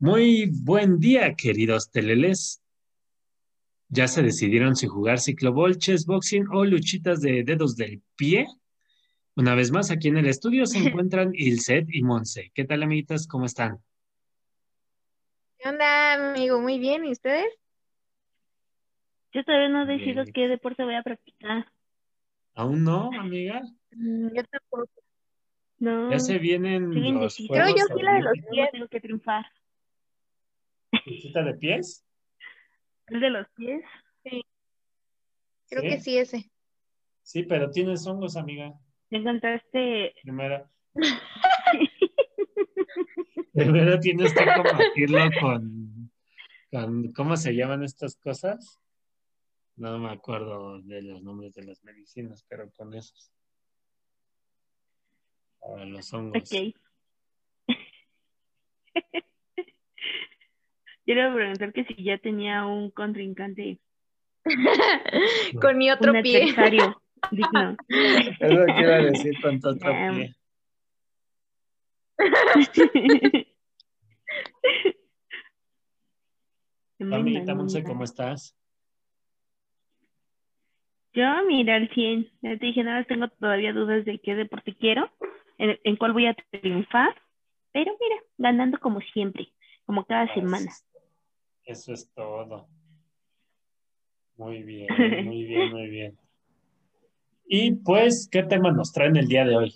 Muy buen día, queridos teleles. ¿Ya se decidieron si jugar ciclobol, chess boxing o luchitas de dedos del pie? Una vez más, aquí en el estudio se encuentran Ilset y Monse. ¿Qué tal, amiguitas? ¿Cómo están? ¿Qué onda, amigo? Muy bien, ¿y ustedes? Yo todavía no decido Bien. qué deporte voy a practicar. ¿Aún no, amiga? Mm, Yo tampoco. No, Ya se vienen los indecisa. Creo yo sí la de los. Luego tengo que triunfar. ¿Luchita de pies? ¿El de los pies? Creo ¿Sí? que sí ese. Sí, pero tienes hongos, amiga. ¿Ya encontraste? Primero, primero tienes que combatirlo con, con, ¿cómo se llaman estas cosas? No me acuerdo de los nombres de las medicinas, pero con esos. Para los hongos. Ok. Quiero preguntar que si ya tenía un contrincante, Con mi otro un pie. adversario digno. Es lo que iba a decir con tu otro Em. pie. Monse, ¿cómo estás? Yo, mira, al 100. Ya te dije, nada, más tengo todavía dudas de qué deporte quiero, en, en cuál voy a triunfar, pero mira, ganando como siempre, como cada semana. Eso es todo. Muy bien, muy bien, muy bien. Y pues, ¿qué tema nos traen el día de hoy?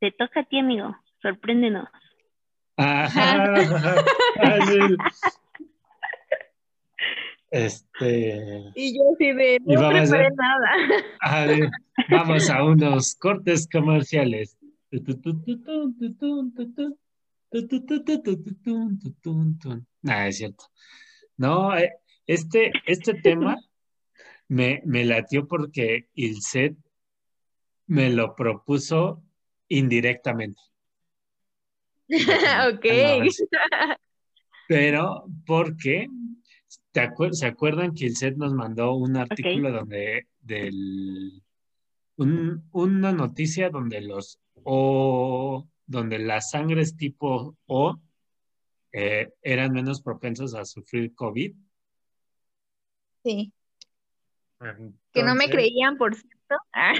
Te toca a ti, amigo. Sorpréndenos. Ajá. Este, Y yo sí de, no vamos a- preparé nada. a ver, vamos a unos cortes comerciales. Nada, es cierto. No, eh, este, este tema me, me latió porque Ilset me lo propuso indirectamente. ok. Pero porque ¿te acuer- ¿se acuerdan que el set nos mandó un artículo donde del un- una noticia donde los O donde las sangres tipo O eh, eran menos propensos a sufrir COVID? Sí. Que no me creían, por cierto. Ah.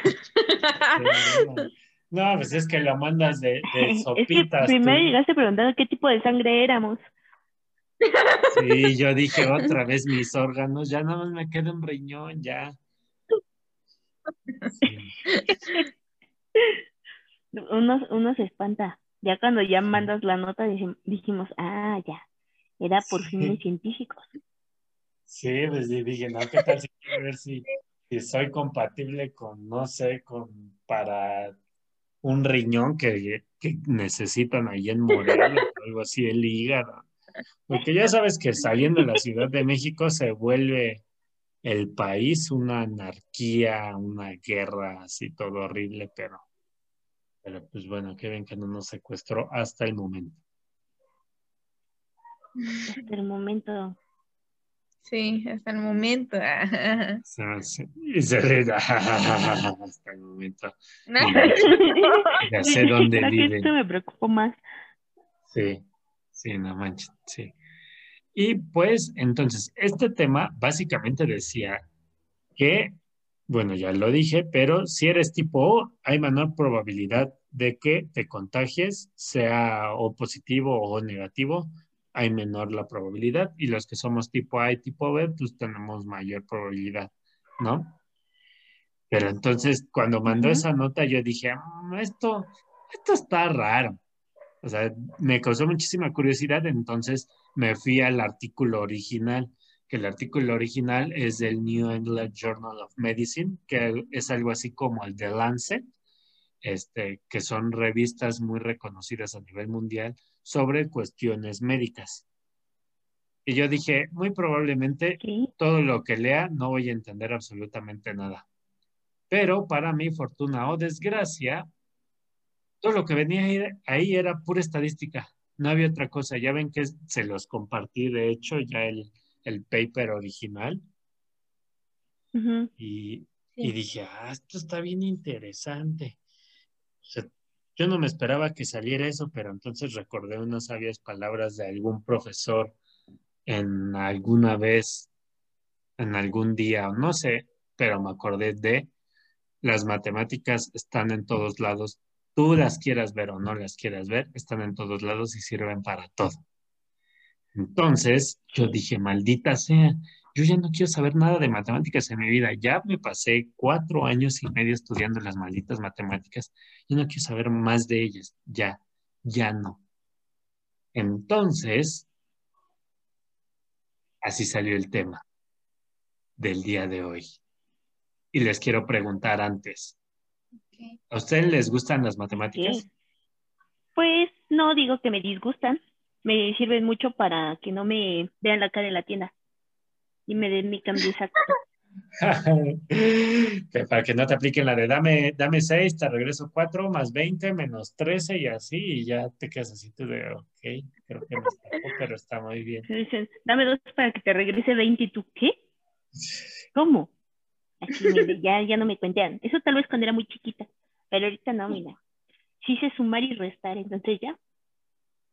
no, pues es que lo mandas de, de Es que sopitas. primero tú. llegaste preguntando qué tipo de sangre éramos. Sí, yo dije otra vez mis órganos, ya nada más me queda un riñón, ya. Sí. Uno, uno se espanta. Ya cuando ya mandas la nota dij- dijimos, ah, ya, era por Sí. fines científicos. Sí, pues dije, no, ¿qué tal si quiero ver si, si soy compatible con, no sé, con para un riñón que, que necesitan ahí en Morelos o algo así, el hígado. Porque ya sabes que saliendo de la Ciudad de México se vuelve el país una anarquía, una guerra, así todo horrible, pero, pero pues bueno, que ven que no nos secuestró hasta el momento. Hasta el momento. Sí, hasta el momento. Se me hace- y se ríe, hasta el momento. Ya sé dónde viven. esto me preocupó más. Sí, sí, no manches, sí. Y pues, entonces, este tema básicamente decía que, bueno, ya lo dije, pero si eres tipo O, hay menor probabilidad de que te contagies, sea o positivo o negativo, hay menor la probabilidad. Y los que somos tipo A y tipo B, pues tenemos mayor probabilidad, ¿no? Pero entonces, cuando mandó esa nota, yo dije, "Mm, esto, esto está raro. O sea, me causó muchísima curiosidad, entonces me fui al artículo original, que el artículo original es del New England Journal of Medicine, que es algo así como el de Lancet, este, que son revistas muy reconocidas a nivel mundial sobre cuestiones médicas. Y yo dije, muy probablemente todo lo que lea no voy a entender absolutamente nada. Pero para mi fortuna o desgracia, todo lo que venía ahí, era pura estadística. No había otra cosa. Ya ven que se los compartí, de hecho, ya el, el paper original. Y, Sí. y dije, ah, esto está bien interesante. O sea, yo no me esperaba que saliera eso, pero entonces recordé unas sabias palabras de algún profesor en alguna vez, en algún día, no sé, pero me acordé de las matemáticas están en todos lados. Tú las quieras ver o no las quieras ver, están en todos lados y sirven para todo. Entonces, yo dije, maldita sea, yo ya no quiero saber nada de matemáticas en mi vida. Ya me pasé cuatro años y medio estudiando las malditas matemáticas. Yo no quiero saber más de ellas. Ya, ya no. Entonces, así salió el tema del día de hoy. Y les quiero preguntar antes, ¿a ustedes les gustan las matemáticas? Sí. Pues no digo que me disgustan, me sirven mucho para que no me vean la cara en la tienda y me den mi cambio exacto. Para que no te apliquen la de dame, dame 6, te regreso 4, más 20, menos 13 y así, y ya te quedas así tú de, ok, creo que me escapó, pero está muy bien. Dicen, dame dos para que te regrese 20 y tú, ¿qué? ¿Cómo? Así, mire, ya, ya no me cuentean. Eso tal vez cuando era muy chiquita, pero ahorita no, mira. Sí sé sumar y restar, entonces ya,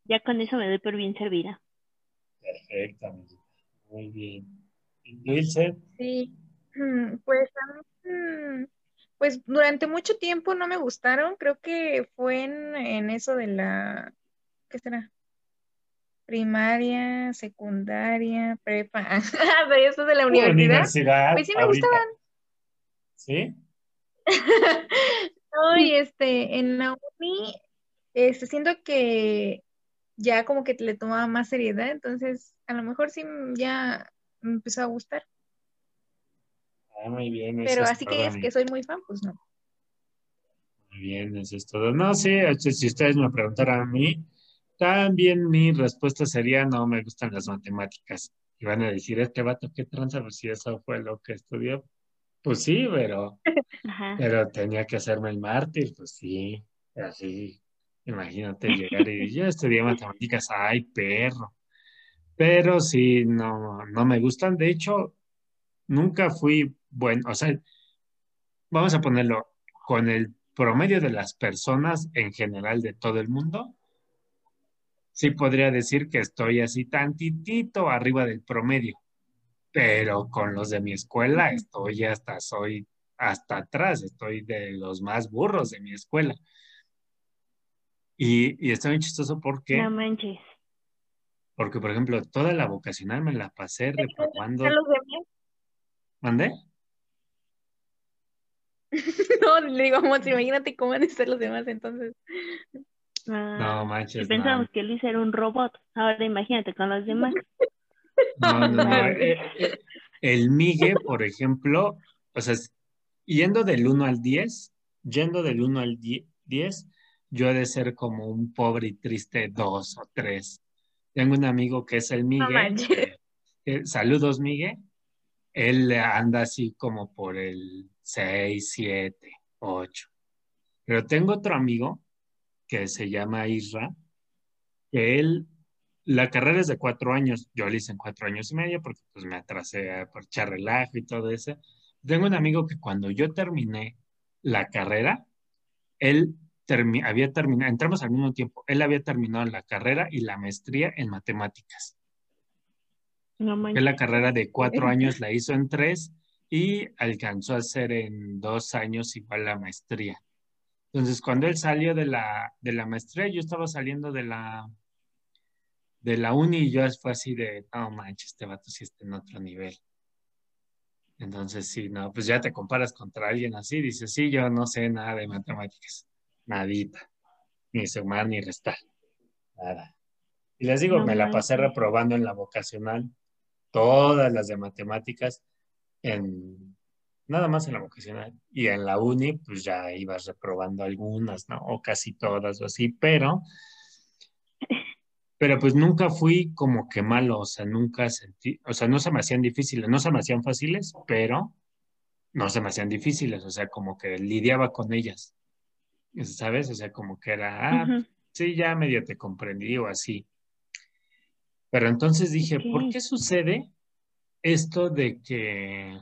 ya con eso me doy por bien servida. Perfecto, amiguita. Muy bien. ¿Y Dulce? Sí, Mm, pues a mí, mm, pues durante mucho tiempo no me gustaron, creo que fue en, en eso de la, ¿qué será? Primaria, secundaria, prepa, pero eso de la universidad, Universidad. pues sí me ahorita. gustaban. ¿Sí? No, y este, en la uni, este, siento que ya como que le tomaba más seriedad, entonces a lo mejor sí ya me empezó a gustar, Ah, muy bien. pero es así todo, que es que soy muy fan, pues no. Muy bien, eso es todo. No, sí, este, si ustedes me preguntaran a mí, también mi respuesta sería no me gustan las matemáticas. Y van a decir, este vato, ¿qué tranza? Pues si eso fue lo que estudió. Pues sí, pero, Ajá. pero tenía que hacerme el mártir, pues sí, así. Imagínate llegar y yo estudié matemáticas, ay, perro. Pero sí, no, no me gustan. De hecho, nunca fui bueno, o sea, vamos a ponerlo con el promedio de las personas en general de todo el mundo, sí podría decir que estoy así tantitito arriba del promedio, pero con los de mi escuela estoy hasta, soy hasta atrás, estoy de los más burros de mi escuela. Y, y está bien chistoso porque, No manches. porque, por ejemplo, toda la vocacional me la pasé reprobando. ¿A los demás? ¿Mandé? No, le digo, imagínate cómo van a estar los demás entonces. Ah, No manches, si no. pensábamos que Luis era un robot, ahora imagínate con los demás. No, no, no. Madre. Eh, eh, El Migue, por ejemplo, o sea, yendo del 1 al 10, yendo del 1 al 10, 10, yo he de ser como un pobre y triste 2 o 3. Tengo un amigo que es el Migue. que- que- saludos, Migue. Él anda así como por el 6, 7, 8. Pero tengo otro amigo que se llama Isra, que él, la carrera es de cuatro años, yo la hice en cuatro años y medio porque pues me atrasé por echar relajo y todo eso. Tengo un amigo que cuando yo terminé la carrera, él termi- había terminado, entramos al mismo tiempo, él había terminado la carrera y la maestría en matemáticas. No la carrera de cuatro años la hizo en tres y alcanzó a hacer en dos años igual la maestría. Entonces, cuando él salió de la, de la maestría, yo estaba saliendo de la, de la uni yo fue así de, no manches, este vato sí está en otro nivel. Entonces, sí, no, pues ya te comparas contra alguien así, dices, sí, yo no sé nada de matemáticas, nadita, ni sumar ni restar, nada. Y les digo, No me la pasé reprobando en la vocacional, todas las de matemáticas, en, nada más en la vocacional. Y en la uni, pues ya ibas reprobando algunas, ¿no? O casi todas o así, pero, pero pues nunca fui como que malo, o sea, nunca sentí, o sea, no se me hacían difíciles, no se me hacían fáciles, pero no se me hacían difíciles, o sea, como que lidiaba con ellas, ¿sabes? O sea, como que era, ah, sí, ya medio te comprendí o así. Pero entonces dije, ¿por qué sucede esto de que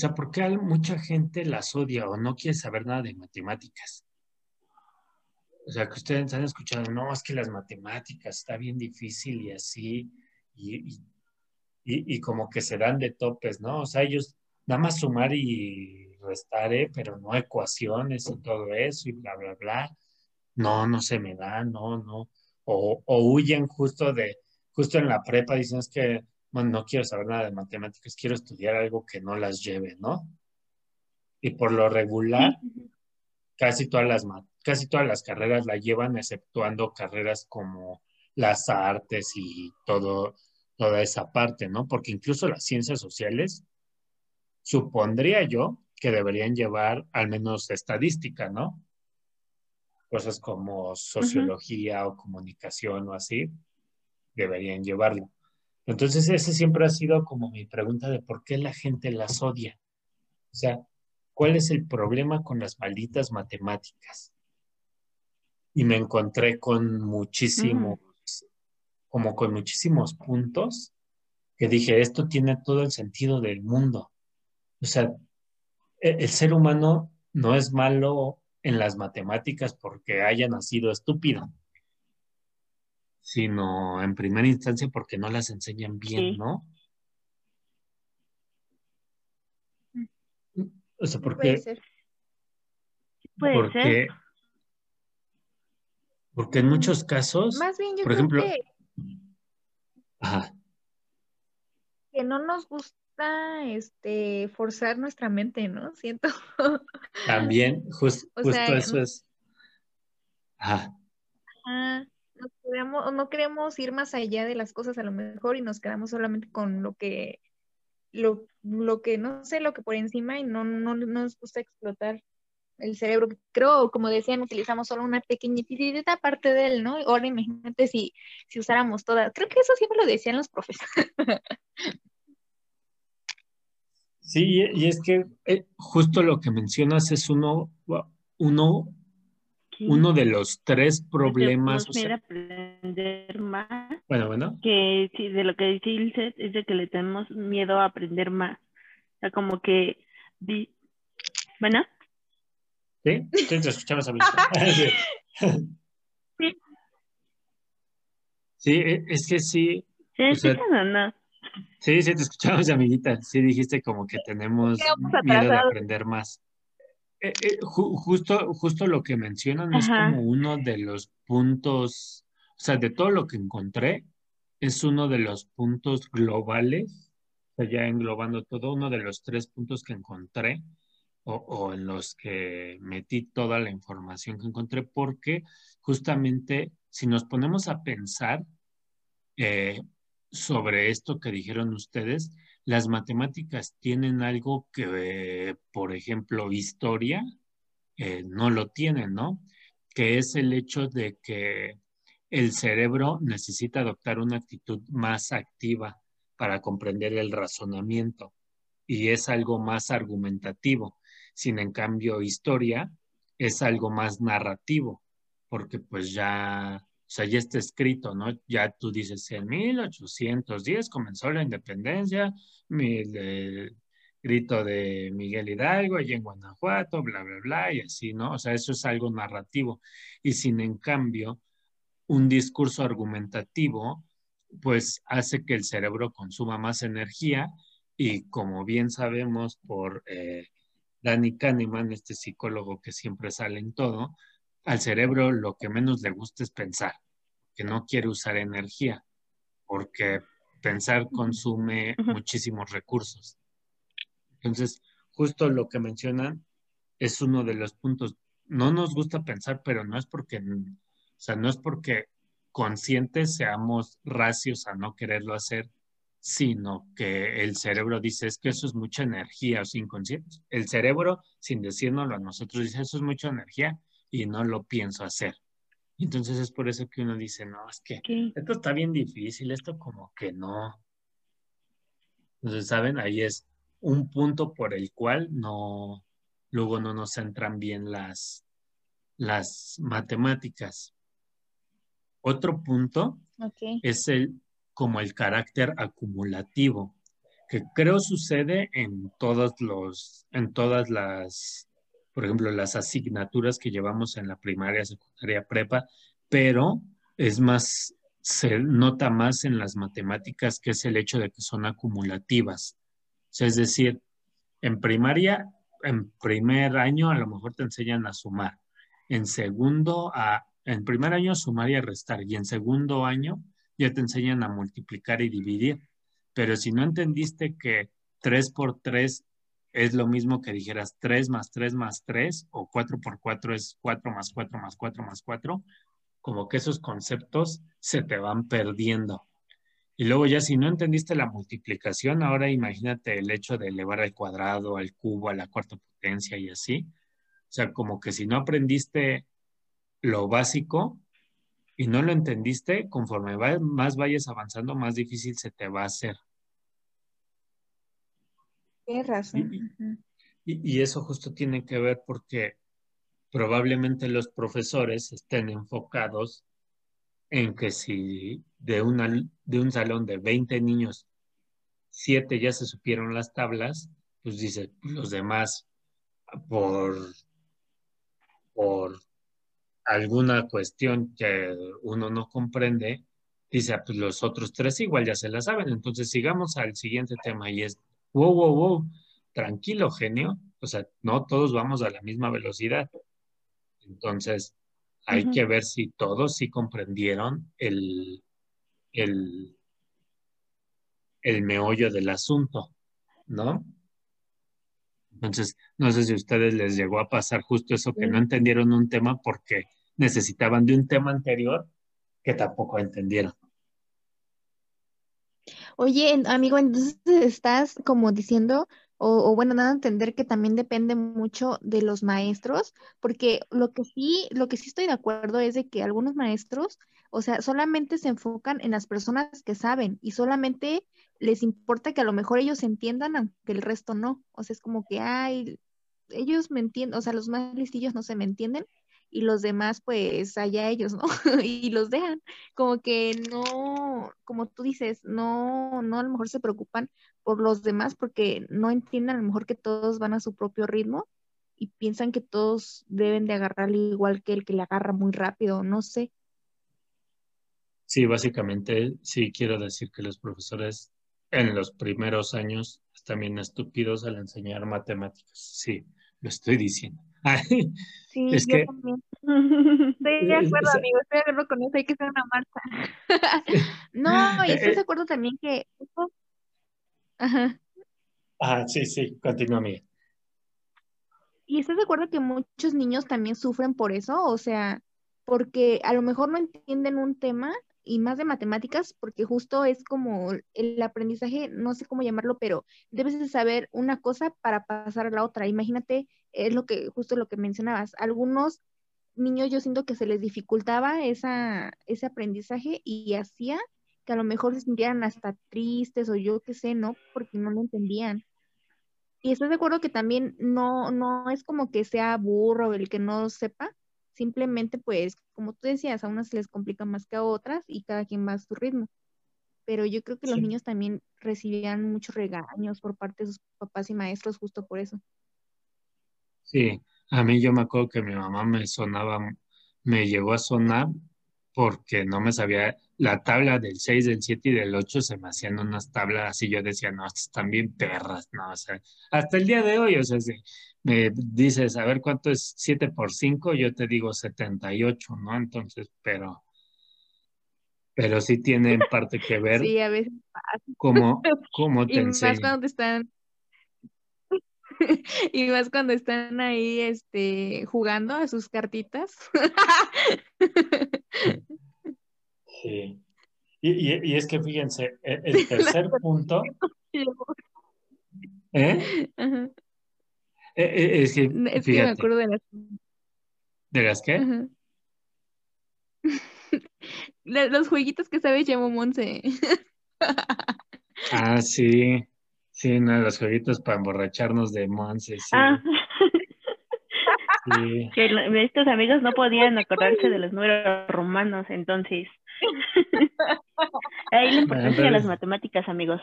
sea, ¿por qué mucha gente las odia o no quiere saber nada de matemáticas? O sea, que ustedes han escuchado, no, es que las matemáticas está bien difícil y así, y, y, y, como que se dan de topes, ¿no? O sea, ellos nada más sumar y restar, ¿eh? pero no ecuaciones y todo eso y bla, bla, bla. No, no se me da, no, no. O, o huyen justo de, justo en la prepa, dicen es que bueno, no quiero saber nada de matemáticas, quiero estudiar algo que no las lleve, ¿no? Y por lo regular, casi todas las, casi todas las carreras la llevan, exceptuando carreras como las artes y todo, toda esa parte, ¿no? Porque incluso las ciencias sociales, supondría yo que deberían llevar al menos estadística, ¿no? Cosas como sociología o comunicación o así, deberían llevarlo. Entonces, ese siempre ha sido como mi pregunta de por qué la gente las odia. O sea, ¿cuál es el problema con las malditas matemáticas? Y me encontré con muchísimos, como con muchísimos puntos que dije, esto tiene todo el sentido del mundo. O sea, e-, el ser humano no es malo en las matemáticas porque haya nacido estúpido sino en primera instancia porque no las enseñan bien, ¿no? O sea, porque... Puede ser. Puede porque, ser. Porque en muchos casos, Más bien yo por creo ejemplo, que, ajá, que no nos gusta este forzar nuestra mente, ¿no? Siento. también, jus- O justo sea, eso es, ajá, no queremos, no queremos ir más allá de las cosas a lo mejor y nos quedamos solamente con lo que, lo, lo que, no sé, lo que por encima y no, no, no nos gusta explotar el cerebro. Creo, como decían, utilizamos solo una pequeñita parte de él, ¿no? Ahora imagínate si, si usáramos todas. Creo que eso siempre lo decían los profesores. Sí, y es que eh, justo lo que mencionas es uno, uno, Sí. uno de los tres problemas. O sea, aprender más. bueno, bueno, que sí, de lo que dice Ilse es de que le tenemos miedo a aprender más. O sea, como que, di- bueno, ¿sí? Sí, te escuchamos a mí. Sí. Sí, e- es que sí, ¿se O sea, escuchan o no? sí, sí, te escuchamos, amiguita. Sí, dijiste como que tenemos miedo de aprender más. Eh, eh, ju- justo, justo lo que mencionan es como uno de los puntos, o sea, de todo lo que encontré, es uno de los puntos globales, o sea, ya englobando todo, uno de los tres puntos que encontré o, en los que metí toda la información que encontré, porque justamente si nos ponemos a pensar eh, sobre esto que dijeron ustedes, las matemáticas tienen algo que, por ejemplo, historia, eh, no lo tienen, ¿no? Que es el hecho de que el cerebro necesita adoptar una actitud más activa para comprender el razonamiento y es algo más argumentativo. Sin en cambio, historia es algo más narrativo, porque pues ya, o sea, ya está escrito, ¿no? Ya tú dices, en 1810 comenzó la independencia, mi- el grito de Miguel Hidalgo allá en Guanajuato, bla, bla, bla, y así, ¿no? O sea, eso es algo narrativo. Y sin en cambio, un discurso argumentativo, pues hace que el cerebro consuma más energía y como bien sabemos por eh, Danny Kahneman, este psicólogo que siempre sale en todo, al cerebro lo que menos le gusta es pensar, que no quiere usar energía, porque pensar consume muchísimos recursos. Entonces, justo lo que mencionan es uno de los puntos. No nos gusta pensar, pero no es porque, o sea, no es porque conscientes seamos racios a no quererlo hacer, sino que el cerebro dice, es que eso es mucha energía, o sea, inconsciente. El cerebro, sin decírnoslo a nosotros, dice, eso es mucha energía y no lo pienso hacer. Entonces es por eso que uno dice, no, es que esto está bien difícil, esto como que no. Entonces, ¿saben? Ahí es un punto por el cual no, luego no nos entran bien las, las matemáticas. Otro punto es el, como el carácter acumulativo, que creo sucede en todos los, en todas las, por ejemplo, las asignaturas que llevamos en la primaria, secundaria, prepa, pero es más, se nota más en las matemáticas que es el hecho de que son acumulativas. es decir, en primaria, en primer año a lo mejor te enseñan a sumar, en segundo a, en primer año sumar y a restar, y en segundo año ya te enseñan a multiplicar y dividir. Pero si no entendiste que 3 por 3 es lo mismo que dijeras 3 más 3 más 3 o 4 por 4 es 4 más 4 más 4 más 4, como que esos conceptos se te van perdiendo. Y luego ya si no entendiste la multiplicación, ahora imagínate el hecho de elevar al cuadrado, al cubo, a la cuarta potencia y así. O sea, como que si no aprendiste lo básico y no lo entendiste, conforme más vayas avanzando, más difícil se te va a hacer. Tienes razón. Y, y, eso justo tiene que ver porque probablemente los profesores estén enfocados en que si de, una, de un salón de 20 niños, 7 ya se supieron las tablas, pues dice, los demás por, por alguna cuestión que uno no comprende, dice, ah, pues los otros tres igual ya se la saben. Entonces sigamos al siguiente tema y es, wow, wow, wow, tranquilo, genio. O sea, no todos vamos a la misma velocidad. Entonces, hay que ver si todos sí comprendieron el, el, el meollo del asunto, ¿no? Entonces, no sé si a ustedes les llegó a pasar justo eso, que no entendieron un tema porque necesitaban de un tema anterior que tampoco entendieron. Oye, amigo, entonces estás como diciendo, o, bueno, nada, entender que también depende mucho de los maestros, porque lo que sí, lo que sí estoy de acuerdo es de que algunos maestros, o sea, solamente se enfocan en las personas que saben y solamente les importa que a lo mejor ellos entiendan, aunque el resto no. O sea, es como que, ay, ellos me entienden, o sea, los más listillos no se me entienden, y los demás pues allá ellos, ¿no? y los dejan, como que no, como tú dices, no, no a lo mejor se preocupan por los demás porque no entienden a lo mejor que todos van a su propio ritmo y piensan que todos deben de agarrarle igual que el que le agarra muy rápido, no sé. Sí, básicamente sí quiero decir que los profesores en los primeros años están bien estúpidos al enseñar matemáticas. Sí, lo estoy diciendo. Sí, es yo que, también. Estoy de acuerdo, amigo, estoy de acuerdo con eso, hay que hacer una marcha. no, y estoy de acuerdo también que... Ajá. Ah, sí, sí, continúa, amiga. ¿Y estás de acuerdo que muchos niños también sufren por eso? O sea, porque a lo mejor no entienden un tema y más de matemáticas, porque justo es como el aprendizaje, no sé cómo llamarlo, pero debes de saber una cosa para pasar a la otra. Imagínate, es lo que, justo lo que mencionabas, algunos niños yo siento que se les dificultaba esa, ese aprendizaje y hacía que a lo mejor se sintieran hasta tristes o yo qué sé, ¿no? Porque no lo entendían. Y estoy de acuerdo que también no, no es como que sea burro el que no sepa, Simplemente, pues, como tú decías, a unas se les complica más que a otras y cada quien va a su ritmo. Pero yo creo que los niños también recibían muchos regaños por parte de sus papás y maestros justo por eso. Sí, a mí yo me acuerdo que mi mamá me sonaba, me llegó a sonar porque no me sabía la tabla del 6, del 7 y del 8 se me hacían unas tablas así, yo decía, no, estas están bien perras, no, o sea, hasta el día de hoy, o sea, me dices, a ver cuánto es 7 por 5, yo te digo 78, ¿no? Entonces, pero, pero sí tiene en parte que ver sí, a veces cómo, cómo te y Más cuando están y más cuando están ahí este jugando a sus cartitas. Sí. Y, y, es que fíjense, e, el tercer punto. ¿Eh? Ajá. Eh, eh, es que, es que me acuerdo de las... ¿De las qué? los jueguitos que sabes llamó Monse. ah, sí. Sí, no, los jueguitos para emborracharnos de Monse, sí. Ah. sí. Que estos amigos no podían acordarse de los números romanos, entonces. Ahí la importancia de las matemáticas, amigos.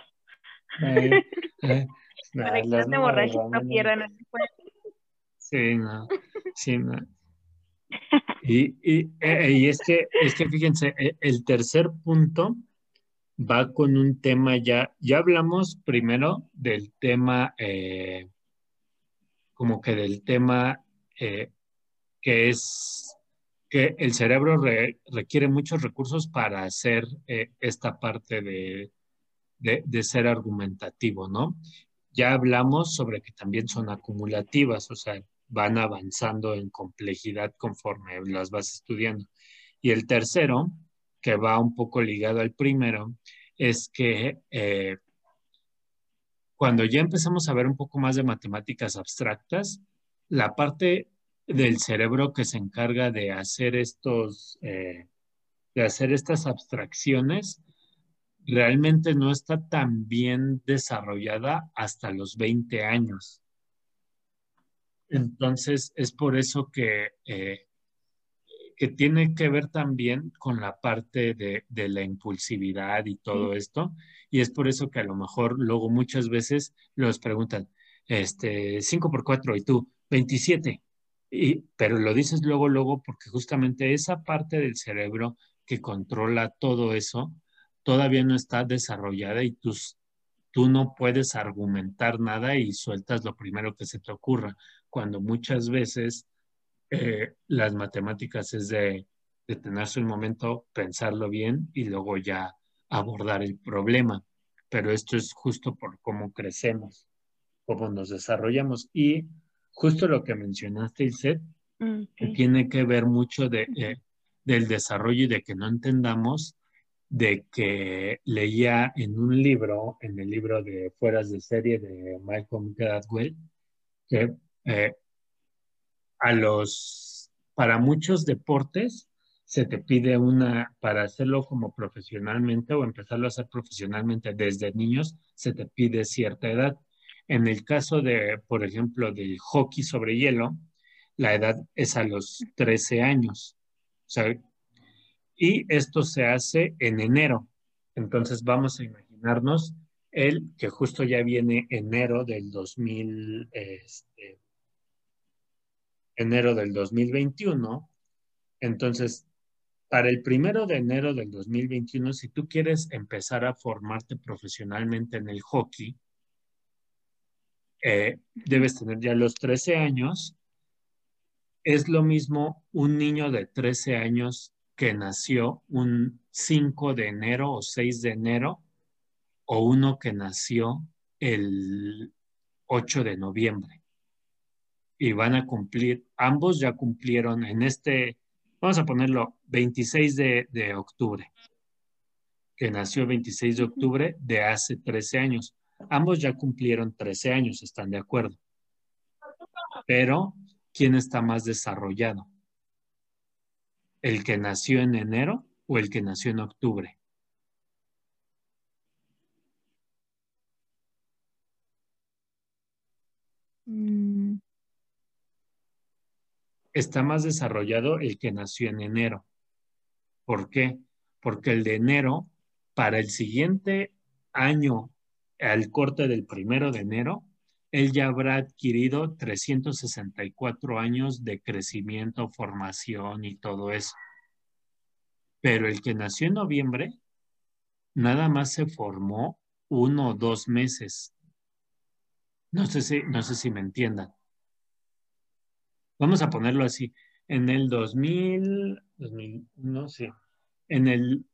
Eh, eh, no, Para que los no no pierdan el. Sí, no. Sí, no. Y, y, eh, y es que, es que fíjense, eh, el tercer punto va con un tema ya, ya hablamos primero del tema, eh, como que del tema eh, que es que el cerebro re- requiere muchos recursos para hacer eh, esta parte de, de, de ser argumentativo, ¿no? Ya hablamos sobre que también son acumulativas, o sea, van avanzando en complejidad conforme las vas estudiando. Y el tercero, que va un poco ligado al primero, es que eh, cuando ya empezamos a ver un poco más de matemáticas abstractas, la parte del cerebro que se encarga de hacer estos, eh, de hacer estas abstracciones, realmente no está tan bien desarrollada hasta los 20 años. Entonces, es por eso que, eh, que tiene que ver también con la parte de, de la impulsividad y todo esto. Y es por eso que a lo mejor luego muchas veces los preguntan, este, 5 por 4 y tú, 27. Pero lo dices luego, luego, porque justamente esa parte del cerebro que controla todo eso todavía no está desarrollada y tus, tú no puedes argumentar nada y sueltas lo primero que se te ocurra, cuando muchas veces eh, las matemáticas es de detenerse un momento, pensarlo bien y luego ya abordar el problema. Pero esto es justo por cómo crecemos, cómo nos desarrollamos. Y justo lo que mencionaste, Iset, Mm, que tiene que ver mucho de, eh, del desarrollo y de que no entendamos de que leía en un libro, en el libro de Fueras de Serie de Malcolm Gladwell, que eh, a los, para muchos deportes se te pide una, para hacerlo como profesionalmente o empezarlo a hacer profesionalmente desde niños, se te pide cierta edad. En el caso de, por ejemplo, del hockey sobre hielo, la edad es a los 13 años. Y esto se hace en enero. Entonces vamos a imaginarnos el que justo ya viene enero del 2000, este, enero del 2021. Entonces, para el primero de enero del 2021, si tú quieres empezar a formarte profesionalmente en el hockey, eh, debes tener ya los 13 años. Es lo mismo un niño de 13 años que nació un 5 de enero o 6 de enero o uno que nació el 8 de noviembre. Y van a cumplir, ambos ya cumplieron en este, vamos a ponerlo, 26 de, de octubre, que nació el 26 de octubre de hace 13 años. Ambos ya cumplieron 13 años, están de acuerdo. Pero, ¿quién está más desarrollado? ¿El que nació en enero o el que nació en octubre? Mm, Está más desarrollado el que nació en enero. ¿Por qué? Porque el de enero, para el siguiente año, al corte del primero de enero, él ya habrá adquirido 364 años de crecimiento, formación y todo eso. Pero el que nació en noviembre, nada más se formó uno o dos meses. No sé si, no sé si me entiendan. Vamos a ponerlo así. En el 2000, 2001, sí. En el,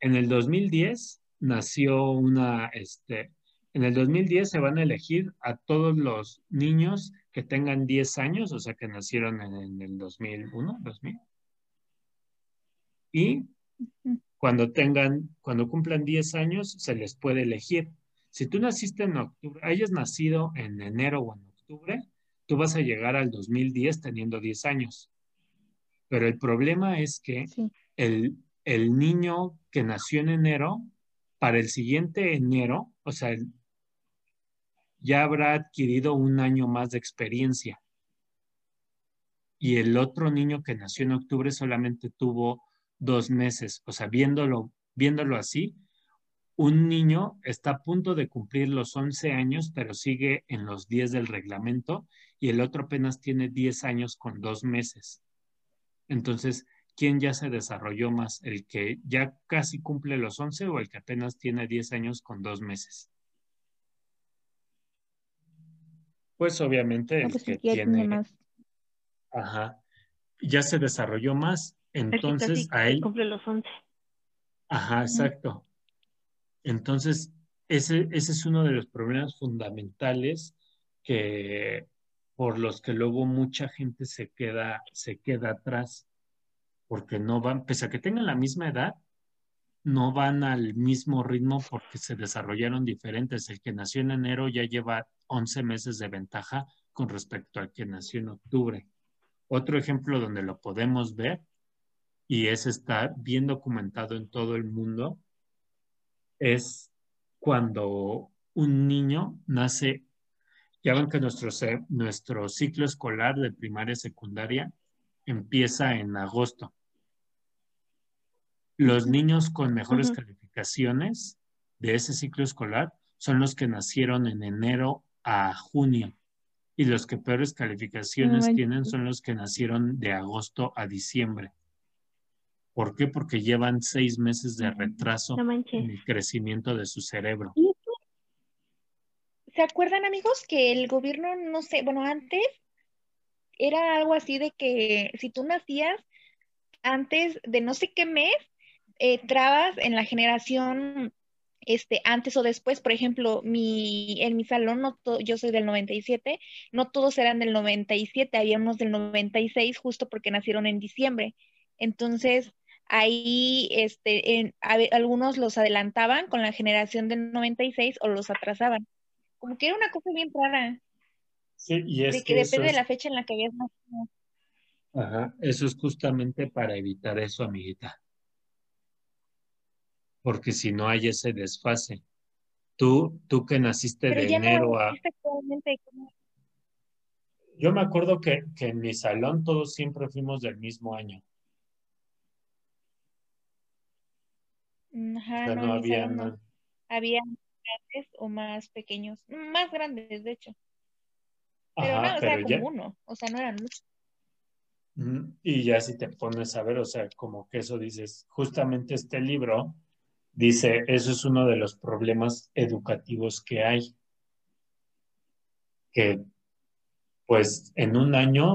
en el 2010 nació una, este, en el 2010 se van a elegir a todos los niños que tengan 10 años, o sea, que nacieron en, en el 2001, 2000. Y cuando tengan, cuando cumplan 10 años, se les puede elegir. Si tú naciste en octubre, hayas nacido en enero o en octubre, tú vas a llegar al 2010 teniendo 10 años. Pero el problema es que sí. el, el niño que nació en enero, para el siguiente enero, o sea, ya habrá adquirido un año más de experiencia. Y el otro niño que nació en octubre solamente tuvo dos meses. O sea, viéndolo, viéndolo así, un niño está a punto de cumplir los 11 años, pero sigue en los 10 del reglamento, y el otro apenas tiene 10 años con dos meses. Entonces, ¿quién ya se desarrolló más? ¿El que ya casi cumple los 11 o el que apenas tiene 10 años con dos meses? Pues obviamente el que tiene más. ajá, ya se desarrolló más. Entonces a él, cumple los 11. ajá, exacto. Entonces, ese, ese es uno de los problemas fundamentales que por los que luego mucha gente se queda, se queda atrás, porque no van, pese a que tengan la misma edad, no van al mismo ritmo porque se desarrollaron diferentes. El que nació en enero ya lleva 11 meses de ventaja con respecto al que nació en octubre. Otro ejemplo donde lo podemos ver, y es está bien documentado en todo el mundo, es cuando un niño nace, ya ven que nuestro, nuestro ciclo escolar de primaria y secundaria empieza en agosto. Los niños con mejores calificaciones de ese ciclo escolar son los que nacieron en enero a junio. Y los que peores calificaciones tienen son los que nacieron de agosto a diciembre. ¿Por qué? Porque llevan seis meses de retraso No en el crecimiento de su cerebro. ¿Se acuerdan, amigos, que el gobierno, no sé, bueno, antes era algo así de que si tú nacías antes de no sé qué mes, eh, entrabas en la generación este, antes o después, por ejemplo, mi, en mi salón, no to- yo soy del 97, no todos eran del 97, había unos del 96 justo porque nacieron en diciembre. Entonces, ahí este, en- a ve- algunos los adelantaban con la generación del 96 o los atrasaban. Como que era una cosa bien rara, Sí, y es de que depende de la fecha en la que habías nacido. ajá, eso es justamente para evitar eso, amiguita. Porque si no hay ese desfase. Tú, tú que naciste Pero de no enero a, Yo me acuerdo que, que en mi salón todos siempre fuimos del mismo año. Mm, O Ajá, sea, no, había no. nada. Había grandes o más pequeños, más grandes, de hecho. Pero Ajá, no, o sea, pero ya, como uno, o sea, no eran muchos. mm, y ya si te pones a ver, o sea, como que eso dices, justamente este libro dice, eso es uno de los problemas educativos que hay, que pues en un año,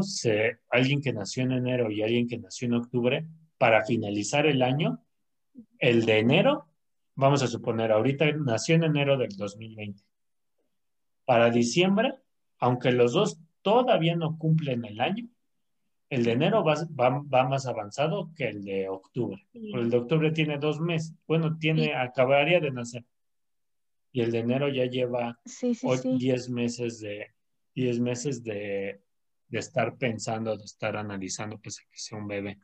alguien que nació en enero y alguien que nació en octubre, para finalizar el año, el de enero, vamos a suponer, ahorita nació en enero del 2020. Para diciembre, aunque los dos todavía no cumplen el año, el de enero va, va- va más avanzado que el de octubre. Sí. El de octubre tiene dos meses. Bueno, tiene, Sí. acabaría de nacer. Y el de enero ya lleva Sí. 10 meses de 10 meses de, de estar pensando, de estar analizando, pues a que sea un bebé.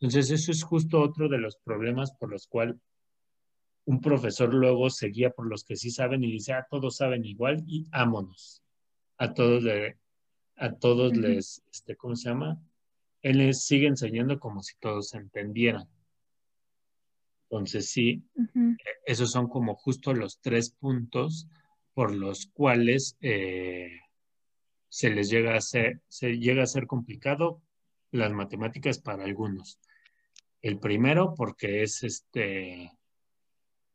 Entonces, eso es justo otro de los problemas por los cuales un profesor luego se guía por los que sí saben y dice, ah, todos saben igual y ámonos. A todos le, a todos Ujú. les, este, ¿cómo se llama? Él les sigue enseñando como si todos entendieran. Entonces, sí, Ujú. esos son como justo los tres puntos por los cuales eh, se les llega a ser, se llega a ser complicado las matemáticas para algunos. El primero, porque es este,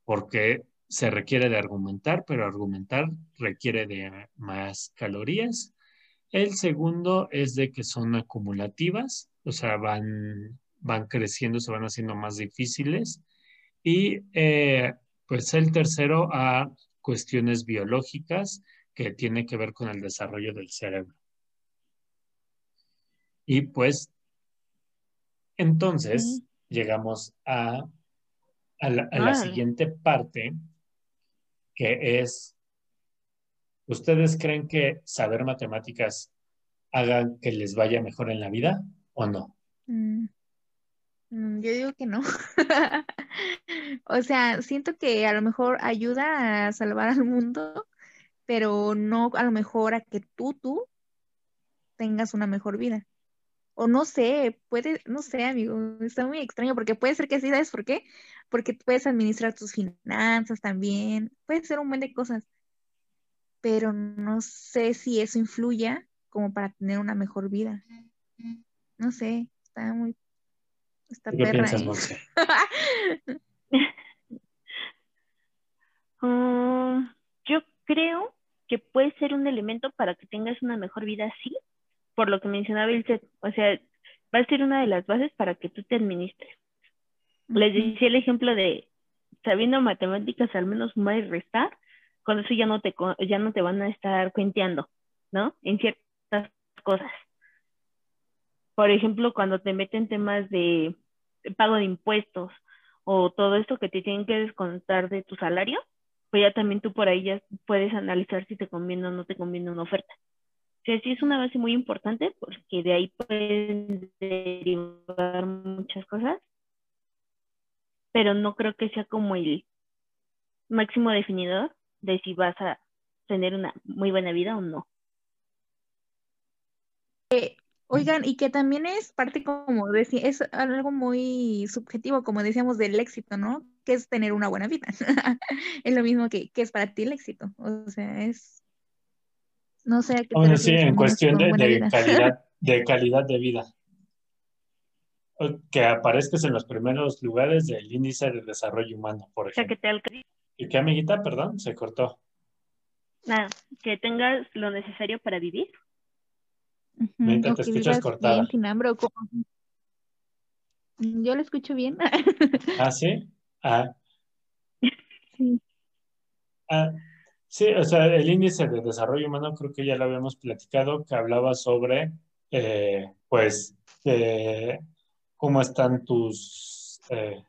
porque se requiere de argumentar, pero argumentar requiere de más calorías. El segundo es de que son acumulativas, o sea, van, van creciendo, se van haciendo más difíciles. Y eh, pues el tercero a cuestiones biológicas que tiene que ver con el desarrollo del cerebro. Y pues entonces llegamos a, a la, a la Órale. siguiente parte, que es, ¿ustedes creen que saber matemáticas haga que les vaya mejor en la vida o no? Mm. Mm, Yo digo que no. O sea, siento que a lo mejor ayuda a salvar al mundo, pero no a lo mejor a que tú, tú tengas una mejor vida. o no sé, puede, no sé, amigo, está muy extraño porque puede ser que sí, ¿sabes por qué? Porque puedes administrar tus finanzas también, puede ser un buen de cosas, pero no sé si eso influya como para tener una mejor vida. No sé, está muy, está ¿Qué perra. piensas. Monse? Ah, yo creo que puede ser un elemento para que tengas una mejor vida, sí, por lo que mencionaba Ilse, o sea, va a ser una de las bases para que tú te administres. Les decía el ejemplo de sabiendo matemáticas, al menos sumar y restar, con eso ya no te ya no te van a estar cuenteando, ¿no? En ciertas cosas. Por ejemplo, cuando te meten temas de pago de impuestos o todo esto que te tienen que descontar de tu salario, pues ya también tú por ahí ya puedes analizar si te conviene o no te conviene una oferta. O sea, sí es una base muy importante porque de ahí pueden derivar muchas cosas, pero no creo que sea como el máximo definidor de si vas a tener una muy buena vida o no. Oigan, y que también es parte como decía, es algo muy subjetivo, como decíamos, del éxito, ¿no? Que es tener una buena vida. Es lo mismo que, que es para ti el éxito. O sea, es, no sé a qué Bueno, sí, en cuestión de, calidad, de calidad de vida. Que aparezcas en los primeros lugares del índice de desarrollo humano, por O sea, que ejemplo. te alcance, ¿Y qué, amiguita? Perdón, se cortó. nada, que tengas lo necesario para vivir. Ujú, Amiguita, O te escuchas cortada. bien, sin hambre. Yo lo escucho bien. ¿Ah, sí? Ah, Sí. ah, sí, o sea, el índice de desarrollo humano creo que ya lo habíamos platicado, que hablaba sobre, eh, pues, eh, cómo están tus, eh,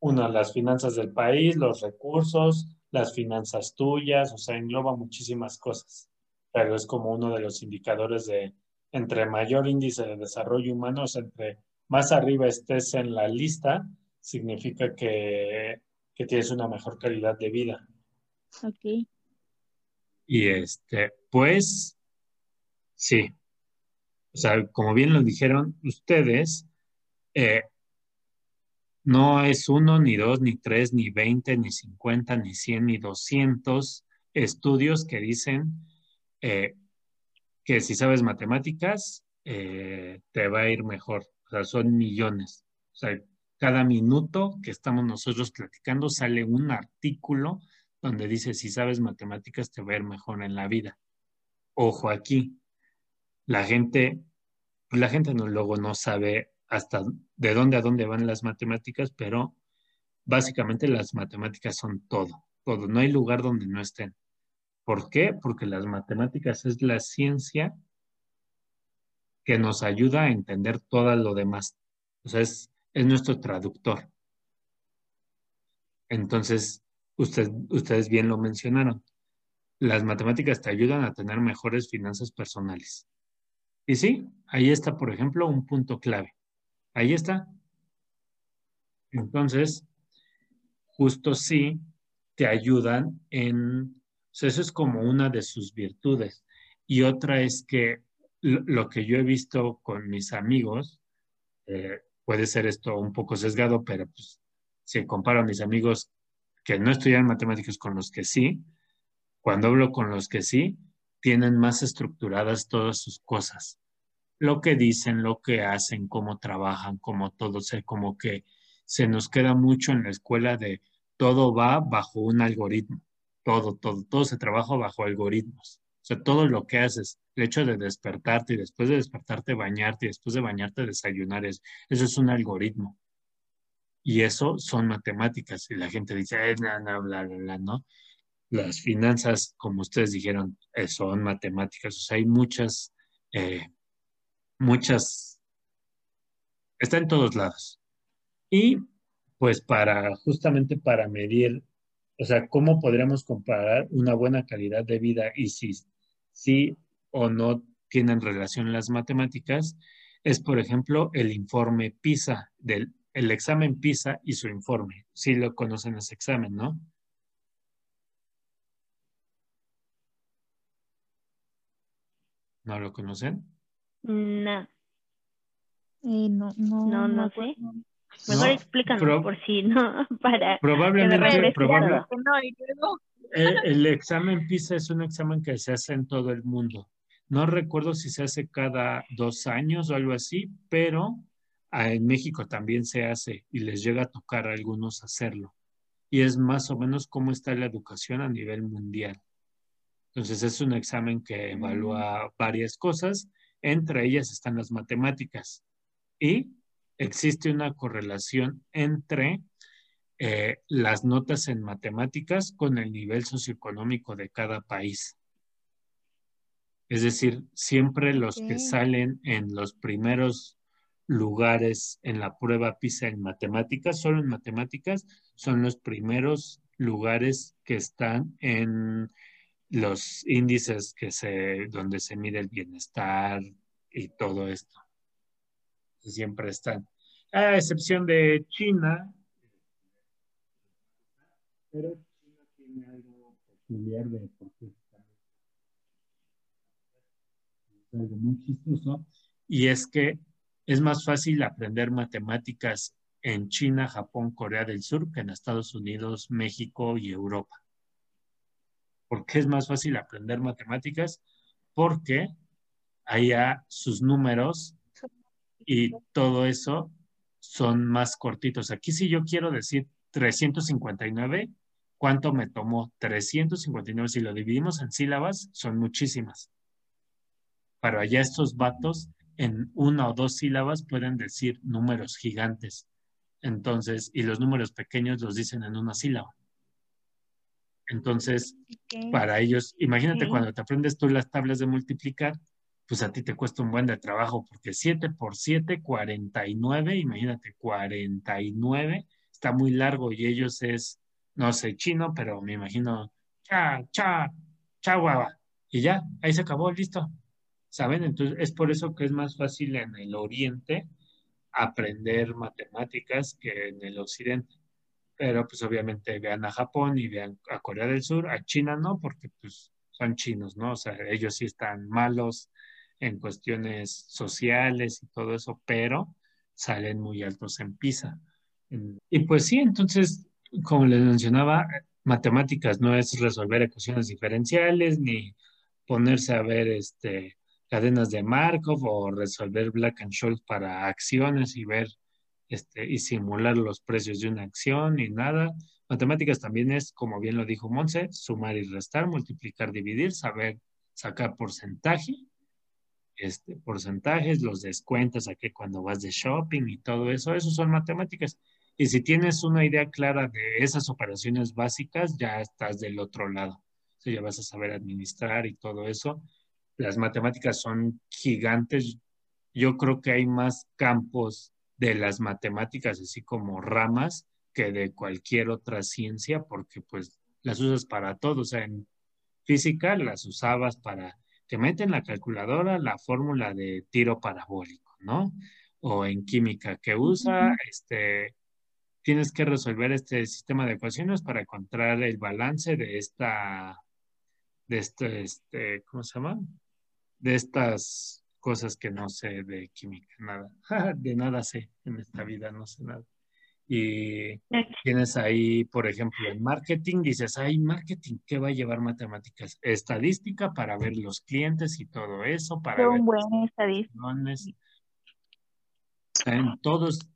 uno, las finanzas del país, los recursos, las finanzas tuyas, o sea, engloba muchísimas cosas, pero es como uno de los indicadores de, entre mayor índice de desarrollo humano, o sea, entre más arriba estés en la lista, significa que, que tienes una mejor calidad de vida. Ok. Y este, pues, sí, o sea, como bien lo dijeron ustedes, eh, No es uno, ni dos, ni tres, ni veinte, ni cincuenta, ni cien, ni doscientos estudios que dicen eh, que si sabes matemáticas, eh, te va a ir mejor. O sea, son millones. O sea, cada minuto que estamos nosotros platicando sale un artículo donde dice si sabes matemáticas te va a ir mejor en la vida. Ojo aquí, la gente, la gente no, luego no sabe hasta de dónde a dónde van las matemáticas, pero básicamente las matemáticas son todo, todo. No hay lugar donde no estén. ¿Por qué? Porque las matemáticas es la ciencia que nos ayuda a entender todo lo demás. O sea, es, es nuestro traductor. Entonces, usted, ustedes bien lo mencionaron. Las matemáticas te ayudan a tener mejores finanzas personales. Y sí, ahí está, por ejemplo, un punto clave. Ahí está. Entonces, justo sí te ayudan en, eso es como una de sus virtudes. Y otra es que lo, lo que yo he visto con mis amigos, eh, puede ser esto un poco sesgado, pero pues si comparo a mis amigos que no estudian matemáticas con los que sí, cuando hablo con los que sí, tienen más estructuradas todas sus cosas. Lo que dicen, lo que hacen, cómo trabajan, cómo todo, o sea, como que se nos queda mucho en la escuela de todo va bajo un algoritmo, todo, todo, todo se trabaja bajo algoritmos. O sea, todo lo que haces, el hecho de despertarte y después de despertarte bañarte y después de bañarte desayunar, es, eso es un algoritmo. Y eso son matemáticas. Y la gente dice, eh, bla, bla, bla, ¿no? Las finanzas, como ustedes dijeron, eh, son matemáticas. O sea, hay muchas, eh, muchas, está en todos lados. Y pues para, justamente para medir, o sea, cómo podríamos comparar una buena calidad de vida y si sí o no tienen relación las matemáticas, es por ejemplo el informe PISA, del el examen PISA y su informe. Sí lo conocen ese examen, ¿no? ¿No lo conocen? No. Eh, no, no, No, no sé. Mejor No, explícanos por si no, para Probablemente, probable- el, el examen PISA es un examen que se hace en todo el mundo. No recuerdo si se hace cada dos años o algo así, pero ah, en México también se hace y les llega a tocar a algunos hacerlo. Y es más o menos cómo está la educación a nivel mundial. Entonces es un examen que evalúa varias cosas, entre ellas están las matemáticas. Y existe una correlación entre eh, las notas en matemáticas con el nivel socioeconómico de cada país. Es decir, siempre los que salen en los primeros lugares en la prueba PISA en matemáticas, solo en matemáticas, son los primeros lugares que están en los índices que se, donde se mide el bienestar y todo esto. Siempre están. A excepción de China, pero China tiene algo peculiar de por qué está- es algo muy chistoso, y es que es más fácil aprender matemáticas en China, Japón, Corea del Sur que en Estados Unidos, México y Europa. ¿Por qué es más fácil aprender matemáticas? Porque allá sus números y todo eso son más cortitos. Aquí si yo quiero decir 359, ¿cuánto me tomó? 359, si lo dividimos en sílabas, son muchísimas. Pero allá estos vatos en una o dos sílabas pueden decir números gigantes. Entonces, y los números pequeños los dicen en una sílaba. Entonces, para ellos, imagínate cuando te aprendes tú las tablas de multiplicar, pues a ti te cuesta un buen de trabajo, porque 7 por 7, 49, imagínate, 49, está muy largo y ellos es, no sé, chino, pero me imagino, cha, cha, cha, guava, y ya, ahí se acabó, listo. ¿Saben? Entonces, es por eso que es más fácil en el oriente aprender matemáticas que en el occidente. Pero pues obviamente vean a Japón y vean a Corea del Sur, a China no, porque pues son chinos, ¿no? O sea, ellos sí están malos en cuestiones sociales y todo eso, pero salen muy altos en PISA. Y pues sí, entonces, como les mencionaba, matemáticas no es resolver ecuaciones diferenciales ni ponerse a ver este, cadenas de Markov o resolver Black and Scholes para acciones y ver este, y simular los precios de una acción y nada. Matemáticas también es, como bien lo dijo Monse, sumar y restar, multiplicar, dividir, saber sacar porcentaje, este, porcentajes, los descuentos aquí cuando vas de shopping y todo eso, eso son matemáticas. Y si tienes una idea clara de esas operaciones básicas, ya estás del otro lado. O sea, ya vas a saber administrar y todo eso. Las matemáticas son gigantes. Yo creo que hay más campos de las matemáticas, así como ramas, que de cualquier otra ciencia, porque pues las usas para todo. O sea, en física las usabas para, te meten la calculadora la fórmula de tiro parabólico, ¿no? O en química que usa, este, tienes que resolver este sistema de ecuaciones para encontrar el balance de esta, de este, este, ¿cómo se llama? De estas cosas que no sé de química, nada. De nada sé en esta vida, no sé nada. Y tienes ahí, por ejemplo, en marketing, dices, ay, marketing, ¿qué va a llevar matemáticas? Estadística para ver los clientes y todo eso, para Fue ver buen estadista. opiniones. En todos,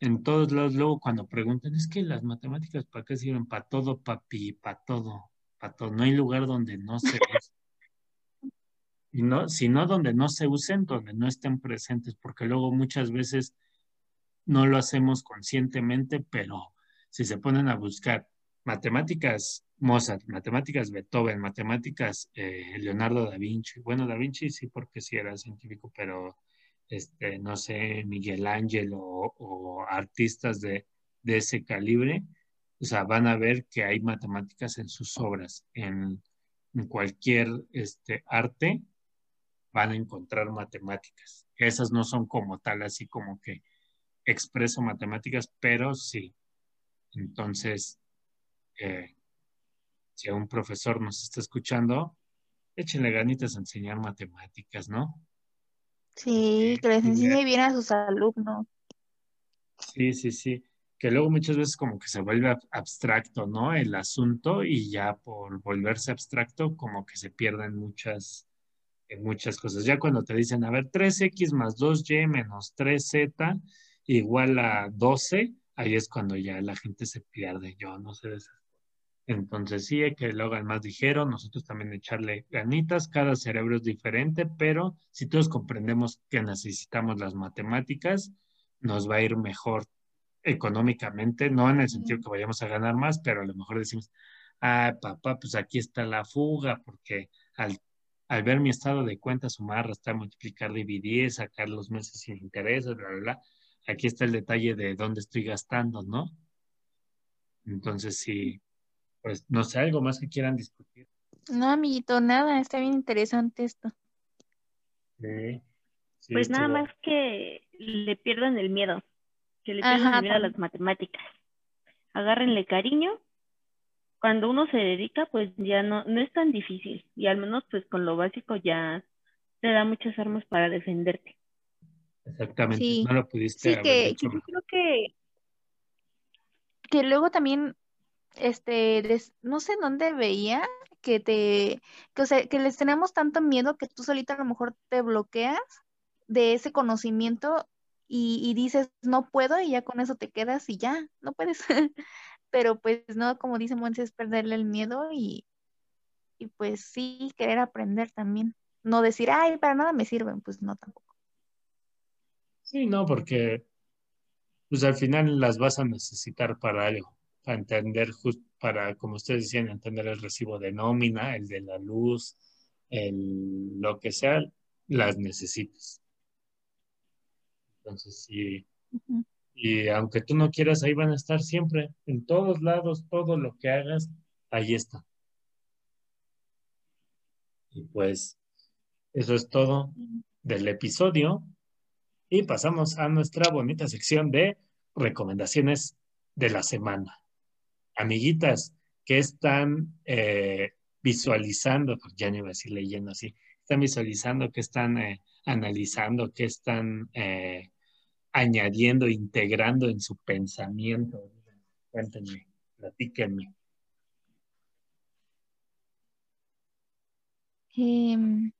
en todos lados, luego cuando preguntan, es que las matemáticas, ¿para qué sirven? Para todo, papi, para todo, para todo. No hay lugar donde no se. No, sino donde no se usen, donde no estén presentes, porque luego muchas veces no lo hacemos conscientemente, pero si se ponen a buscar matemáticas Mozart, matemáticas Beethoven, matemáticas eh, Leonardo da Vinci, bueno, da Vinci sí porque sí era científico, pero este, no sé, Miguel Ángel o, artistas de, ese calibre, o sea, van a ver que hay matemáticas en sus obras, en, en cualquier este, arte van a encontrar matemáticas. Esas no son como tal, así como que expreso matemáticas, pero sí. Entonces, eh, si a un profesor nos está escuchando, échenle ganitas a enseñar matemáticas, ¿no? Sí, que les enseñe bien a sus alumnos. Sí, sí, sí. Que luego muchas veces como que se vuelve ab- abstracto, ¿no? El asunto y ya por volverse abstracto como que se pierden muchas, en muchas cosas. Ya cuando te dicen, a ver, 3x más 2y menos 3z igual a 12, ahí es cuando ya la gente se pierde. Yo no sé de esas entonces sí, hay que lo hagan más ligero, nosotros también echarle ganitas, cada cerebro es diferente, pero si todos comprendemos que necesitamos las matemáticas, nos va a ir mejor económicamente, no en el sentido que vayamos a ganar más, pero a lo mejor decimos, ah, papá, pues aquí está la fuga, porque al, al ver mi estado de cuenta, sumar, restar, multiplicar, dividir, sacar los meses sin intereses, bla, bla, bla, aquí está el detalle de dónde estoy gastando, ¿no? Entonces sí pues no sé, algo más que quieran discutir. No, amiguito, nada, está bien interesante esto. Sí, sí, Pues nada más que le pierdan el miedo, que le pierdan Ajá, el miedo a las matemáticas. Agárrenle cariño. Cuando uno se dedica, pues ya no, no es tan difícil. Y al menos pues con lo básico ya te da muchas armas para defenderte. Exactamente, Sí. no lo pudiste Sí, haber que, yo creo que, que luego también, este, des- no sé dónde veía que te, que, o sea, que les tenemos tanto miedo que tú solita a lo mejor te bloqueas de ese conocimiento y, y dices, no puedo, y ya con eso te quedas y ya, no puedes. Pero pues no, como dice Monse, es perderle el miedo y, y pues sí, querer aprender también. No decir, ay, para nada me sirven, pues no tampoco. Sí, no, porque pues al final las vas a necesitar para algo, para entender, just, para, como ustedes decían, entender el recibo de nómina, el de la luz, el lo que sea, las necesitas. Entonces, sí. Y aunque tú no quieras, ahí van a estar siempre, en todos lados, todo lo que hagas, ahí está. Y pues, eso es todo del episodio. Y pasamos a nuestra bonita sección de recomendaciones de la semana. Amiguitas, ¿qué están eh, visualizando? Ya no iba a decir leyendo así. ¿Están visualizando? ¿Qué están eh, analizando? ¿Qué están eh, añadiendo, integrando en su pensamiento? Cuéntenme, platíquenme. Em,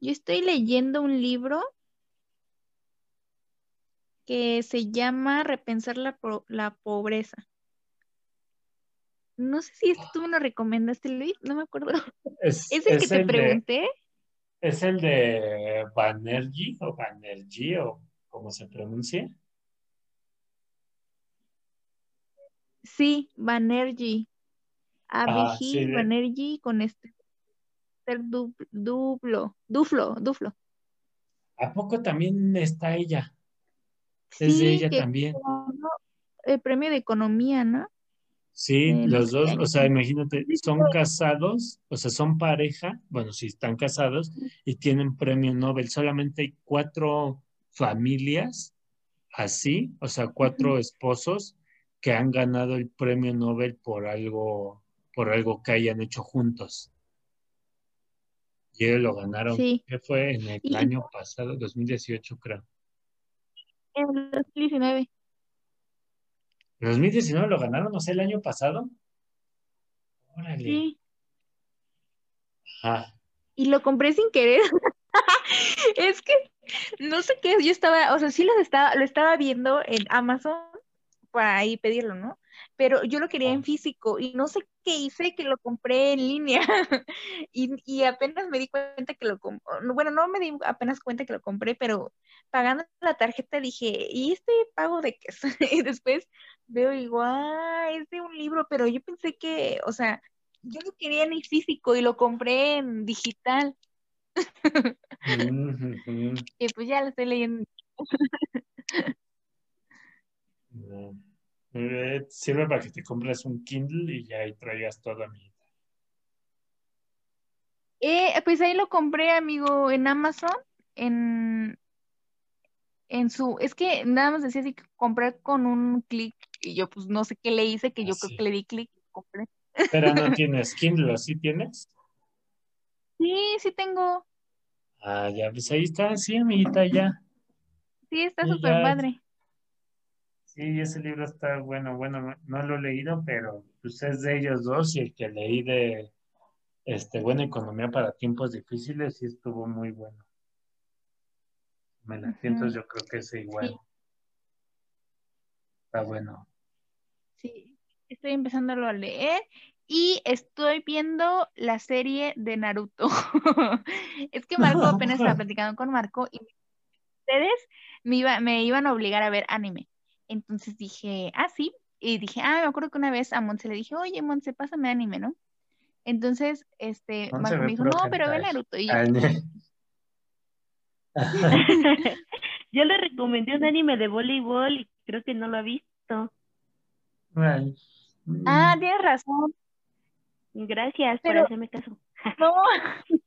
yo estoy leyendo un libro que se llama Repensar la, la pobreza. No sé si tú me lo recomendaste, Luis, no me acuerdo. Es, ¿Es el que te el de, pregunté? es el de Banerjee o Banerjee o como se pronuncia. Sí, Banerjee. Ah, sí, de- Banerjee con este ser du- duplo, duflo, duflo. ¿A poco también está ella? Es de Sí, ella que también. el premio de economía, ¿no? Sí, Eh, los dos, o sea, imagínate, son casados, o sea, son pareja, bueno, sí, están casados y tienen premio Nobel. Solamente hay cuatro familias así, o sea, cuatro esposos que han ganado el premio Nobel por algo, por algo que hayan hecho juntos. Y ellos lo ganaron, Sí. ¿qué fue? En el año pasado, 2018, creo. En el 2019. ¿En 2019 lo ganaron? O sea, el año pasado. Órale. Sí. Ajá. Y lo compré sin querer. Es que no sé qué, yo estaba, o sea, sí lo estaba, lo estaba viendo en Amazon para ahí pedirlo, ¿no? Pero yo lo quería en físico y no sé qué hice que lo compré en línea. Y, y apenas me di cuenta que lo compré, bueno, no me di apenas cuenta que lo compré, pero pagando la tarjeta dije, ¿y este pago de qué es? Y después veo igual, es de un libro, pero yo pensé que, o sea, yo lo quería en el físico y lo compré en digital. Y pues ya lo estoy leyendo. No. Eh, Sirve para que te compres un Kindle y ya ahí traigas todo, amiguita. Eh, pues ahí lo compré, amigo, en Amazon, en, en su, es que nada más decía así que compré con un clic y yo pues no sé qué le hice, que yo creo que le di clic y compré. Pero no tienes Kindle, ¿o sí tienes? Sí, sí tengo. Ah, ya, pues ahí está, sí, amiguita, ya. Sí, está súper padre. Sí, ese libro está bueno, bueno, no, lo he leído, pero pues es de ellos dos y el que leí de este Buena Economía para Tiempos Difíciles sí estuvo muy bueno. Me la siento, yo creo que es igual. Sí. Está bueno. Sí, estoy empezándolo a leer y estoy viendo la serie de Naruto. Es que Marco apenas estaba platicando con Marco y ustedes me, iba, me iban a obligar a ver anime. Entonces dije, ah, sí. Y dije, ah, me acuerdo que una vez a Monse le dije, oye, Monse, pásame anime, ¿no? Entonces, este, Monse Marco me dijo, no, pero ve. Naruto. Y yo, Ah, Yo le recomendé un anime de voleibol y creo que no lo ha visto. Ay. ah, tienes razón. Gracias por Pero- hacerme caso. No,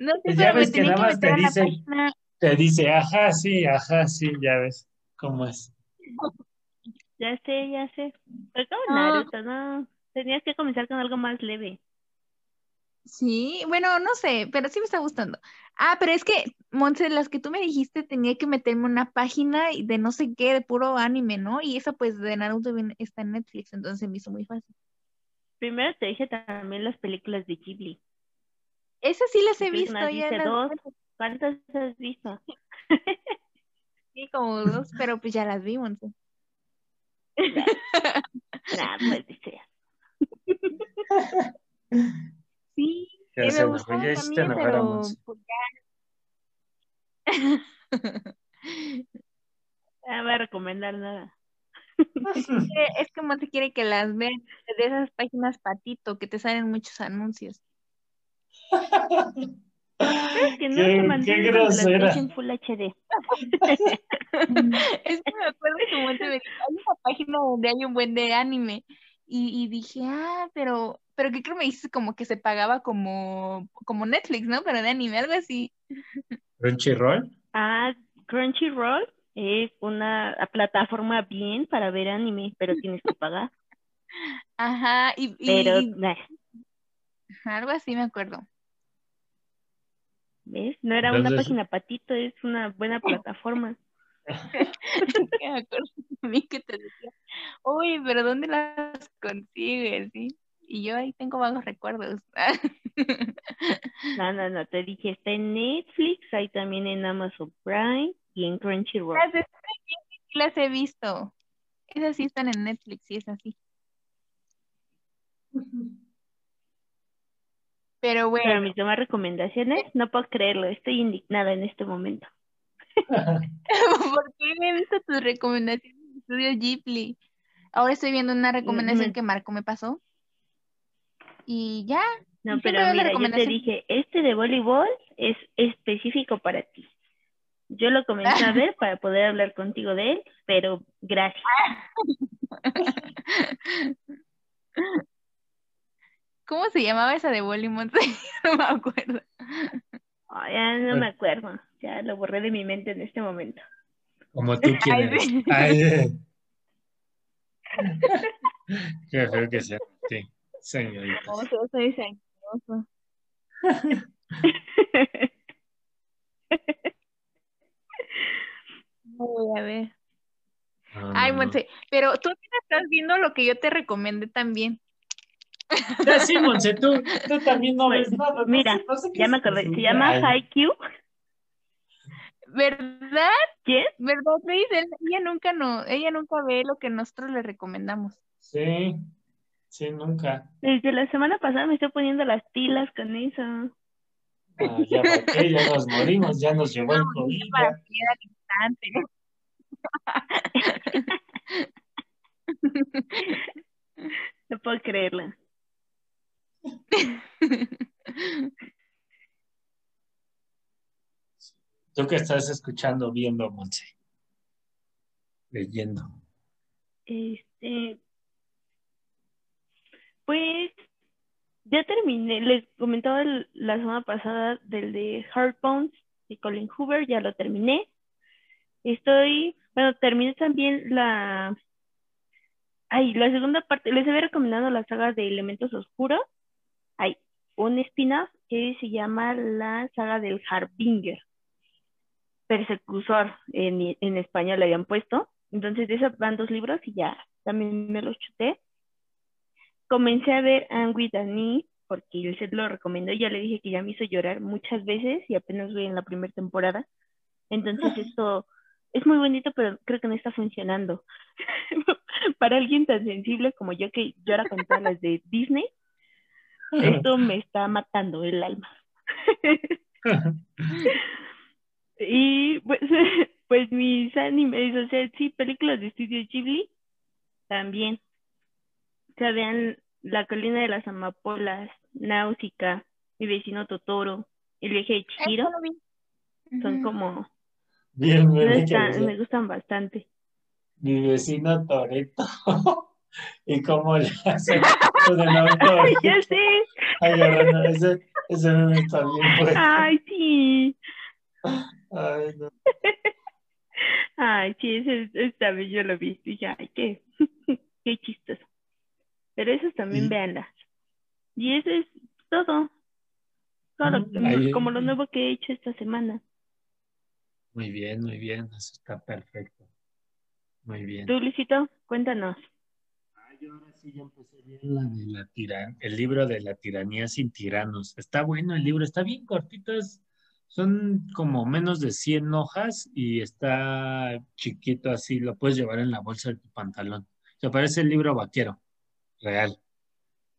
no sé, Pues ya pero me ves que nada que más te dice- página. Te dice, ajá, sí, ajá, sí, ya ves cómo es. Ya sé, ya sé. Pero como No. Naruto, no. Tenías que comenzar con algo más leve. Sí, bueno, no sé, pero sí me está gustando. Ah, pero es que, Monse, las que tú me dijiste, tenía que meterme en una página y de no sé qué, de puro anime, ¿no? Y esa pues de Naruto viene- está en Netflix, entonces me hizo muy fácil. Primero te dije también las películas de Ghibli. Esas sí las he visto, ya las dos. ¿Cuántas has visto? vi como dos, pero pues ya las vi, Monse. Nah, pues. Sí, Ya se me gustaron ya Monse. pues ya. No voy a recomendar nada. Eh, Es que Monse quiere que las vean de esas páginas patito, que te salen muchos anuncios. Es que no Qué- te qué grosera. en Full HD. Es que me acuerdo que Monse me dijo, hay una página donde hay un buen de anime. Y, y dije, ah, pero, pero ¿qué creo me dices? Como que se pagaba como, como Netflix, ¿no? Pero de anime, algo así. Crunchyroll. Ah, Crunchyroll es una plataforma bien para ver anime, pero tienes que pagar. Ajá, y, y- Pero, y- nah, algo así me acuerdo. ¿ves? No era una página patito, es una buena plataforma. Me acuerdo de mí que te decía, uy, pero ¿dónde las consigues? ¿Sí? Y yo ahí tengo vagos recuerdos. No, no, no, te dije, está en Netflix, hay también en Amazon Prime y en Crunchyroll. Las de las he visto. Esas sí están en Netflix, sí es así. Pero Pero bueno, mis demás recomendaciones, no puedo creerlo, estoy indignada en este momento. ¿por qué he visto tus recomendaciones de Estudio Ghibli? Ahora estoy viendo una recomendación Me- que Marco me pasó. Y ya, No, pero mira, yo te dije, este de voleibol es específico para ti. Yo lo comencé a ver para poder hablar contigo de él, pero gracias. ¿cómo se llamaba esa de Bollywood? no me acuerdo. Ya no me acuerdo, ya lo borré de mi mente en este momento. Como tú Ay, quieres. sí. Ay, eh. Feo que sea. Sí, señorita. No, yo soy sanguinoso. No voy a ver. No, Ay. Monse, pero tú estás viendo lo que yo te recomendé también. Ya sí, Monse, tú, tú también no ves nada. no Mira, sé- no sé qué Ya me acordé, se llama Haikyuu. ¿Verdad? ¿Quién? ¿Verdad, Luis? Ella nunca no, ella nunca ve lo que nosotros le recomendamos. Sí, sí, nunca. Desde la semana pasada me estoy poniendo las pilas con eso. Ah, ya para qué, ya nos morimos, ya nos llevó el COVID. Para que instante. No puedo creerlo. ¿Tú qué estás escuchando, viendo, Monse? Leyendo. Este, pues ya terminé, les comentaba el- la semana pasada del de Hard Bones de Colin Hoover, ya lo terminé. Estoy, bueno, terminé también la, ay, la segunda parte, les había recomendado la saga de Elementos Oscuros. Hay un spin-off que se llama la saga del Harbinger. Persecutor en, en español le habían puesto. Entonces, de esos van dos libros y ya también me los chuté. Comencé a ver Anne with porque el set lo recomendó y ya le dije que ya me hizo llorar muchas veces y apenas voy en la primera temporada. Entonces esto es muy bonito, pero creo que no está funcionando. Para alguien tan sensible como yo que llora con todas las de Disney, esto me está matando el alma. y pues, pues mis animes, o sea, sí, películas de estudio Ghibli, también. O sea, vean La colina de las amapolas, Náusica, Mi vecino Totoro, El viaje de Chihiro. Son como... Bien, me, gustan bastante. Mi vecino Toreto. ¿Y cómo le hace? Ay, ya sé. Ay, bueno, ese, ese meme está bien bueno. Ay, sí. Ay, no. Ay, sí, ese, ese también yo lo vi. Dije, ay, qué, qué chistoso. Pero esos también Sí. véanlas. Y eso es todo. Todo, ahí- como lo nuevo que he hecho esta semana. Muy bien, muy bien, eso está perfecto. Muy bien. Tú, Luisito, cuéntanos. Ay, yo ahora sí ya empecé bien la de la tiran, el libro de la tiranía sin tiranos. Está bueno el libro, está bien cortito, es- son como menos de 100 hojas y está chiquito así, lo puedes llevar en la bolsa de tu pantalón. Se parece el libro vaquero, real.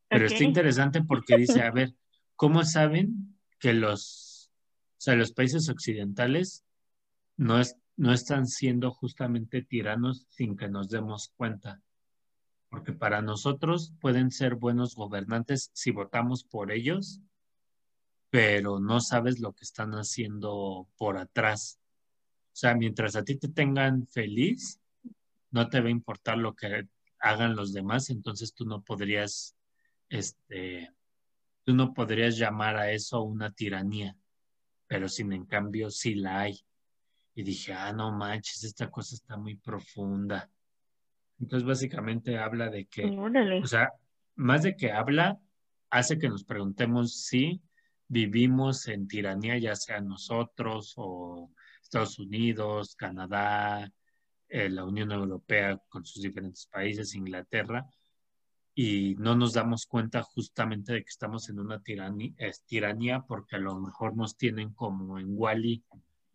Pero está Ok. interesante porque dice, a ver, ¿cómo saben que los, o sea, los países occidentales no, es, no están siendo justamente tiranos sin que nos demos cuenta? Porque para nosotros pueden ser buenos gobernantes si votamos por ellos, pero no sabes lo que están haciendo por atrás. O sea, mientras a ti te tengan feliz, no te va a importar lo que hagan los demás, entonces tú no podrías, este, tú no podrías llamar a eso una tiranía, pero sin en cambio sí la hay. Y dije, ah, no manches, esta cosa está muy profunda. Entonces básicamente habla de que Órale. o sea, más de que habla, hace que nos preguntemos si vivimos en tiranía, ya sea nosotros o Estados Unidos, Canadá, eh, la Unión Europea con sus diferentes países, Inglaterra, y no nos damos cuenta justamente de que estamos en una tiranía, porque a lo mejor nos tienen como en Wally,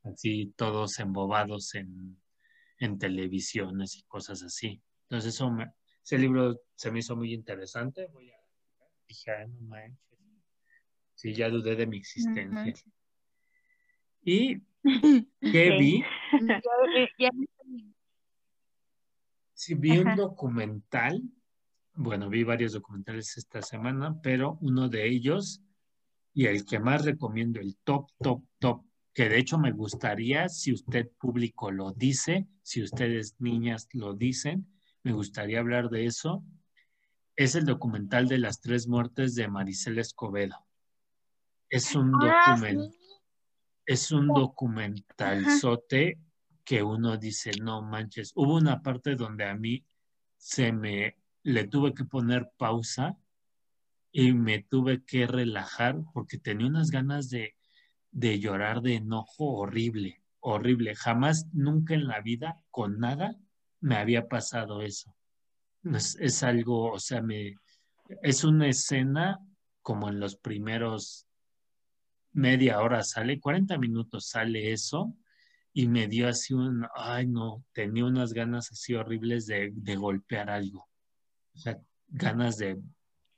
así todos embobados en, en televisiones y cosas así. Entonces eso me, ese libro se me hizo muy interesante. Voy a dije, "Ay, no manches. Sí, ya dudé de mi existencia. ¿Y qué vi? Ya, ya- Sí, vi un documental. Bueno, vi varios documentales esta semana, pero uno de ellos y el que más recomiendo, el top, top, top, que de hecho me gustaría, si usted público lo dice, si ustedes niñas lo dicen, me gustaría hablar de eso, es el documental de las tres muertes de Maricela Escobedo. Es un Ah, documental. sí. Es un documentalzote que uno dice, no manches. Hubo una parte donde a mí se me le tuve que poner pausa y me tuve que relajar porque tenía unas ganas de, de llorar de enojo horrible, horrible. Jamás, nunca en la vida, con nada, me había pasado eso. Es, algo, o sea, me, es una escena como en los primeros media hora sale, 40 minutos sale eso y me dio así un, ay no, tenía unas ganas así horribles de, de golpear algo. O sea, ganas de,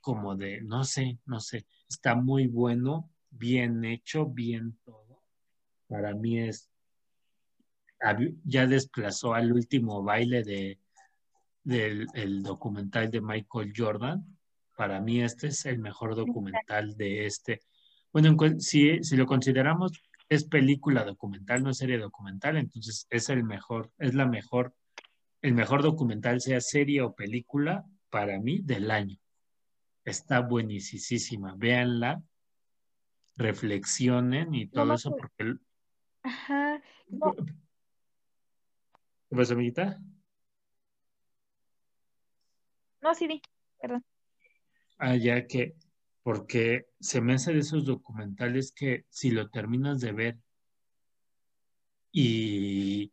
como de, no sé, no sé, está muy bueno, bien hecho, bien todo. Para mí es, ya desplazó al último baile de, del el documental de Michael Jordan. Para mí este es el mejor documental de este. Bueno, si, si lo consideramos, es película documental, no es serie documental, entonces es el mejor, es la mejor, el mejor documental, sea serie o película, para mí, del año. Está buenísima, véanla, reflexionen y todo No, eso, porque... Ajá. No, ¿Qué pasa, amiguita? no, sí, di. Perdón. Ah, ya que porque se me hace de esos documentales que si lo terminas de ver y,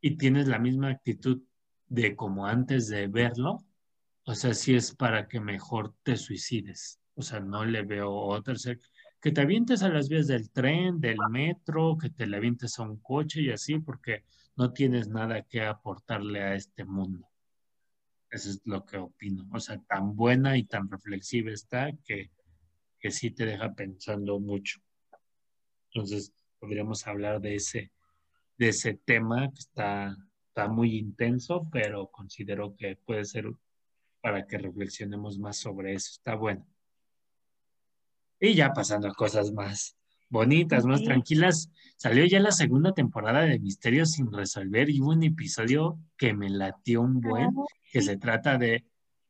y tienes la misma actitud de como antes de verlo, o sea, si es para que mejor te suicides. O sea, no le veo otra. que te avientes a las vías del tren, del metro, que te le avientes a un coche y así, porque no tienes nada que aportarle a este mundo. Eso es lo que opino. O sea, tan buena y tan reflexiva está que, que sí te deja pensando mucho. Entonces, podríamos hablar de ese, de ese tema que está, está muy intenso, pero considero que puede ser para que reflexionemos más sobre eso. Está bueno. Y ya pasando a cosas más bonitas, más tranquilas, salió ya la segunda temporada de Misterios sin resolver y hubo un episodio que me latió un buen, ah, que se trata de,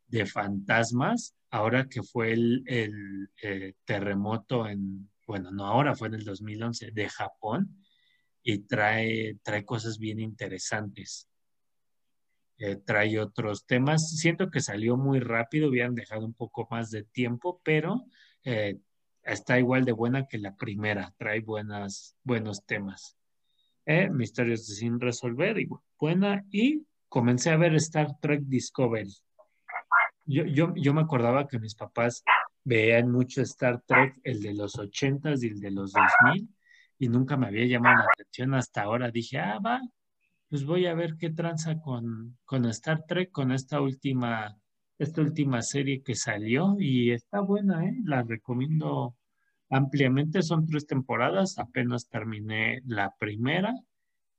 de fantasmas, ahora que fue el, el eh, terremoto en, bueno, no ahora, fue en el 2011, de Japón, y trae, trae cosas bien interesantes. Eh, trae otros temas. Siento que salió muy rápido, hubieran dejado un poco más de tiempo, pero eh, está igual de buena que la primera, trae buenas, buenos temas. Eh, misterios sin resolver, y buena, y comencé a ver Star Trek Discovery. Yo, yo, yo me acordaba que mis papás veían mucho Star Trek, el de los ochentas y el de los 2000, y nunca me había llamado la atención hasta ahora. Dije, ah, va, pues voy a ver qué tranza con, con Star Trek, con esta última esta última serie que salió y está buena, ¿eh? la recomiendo ampliamente. Son tres temporadas, apenas terminé la primera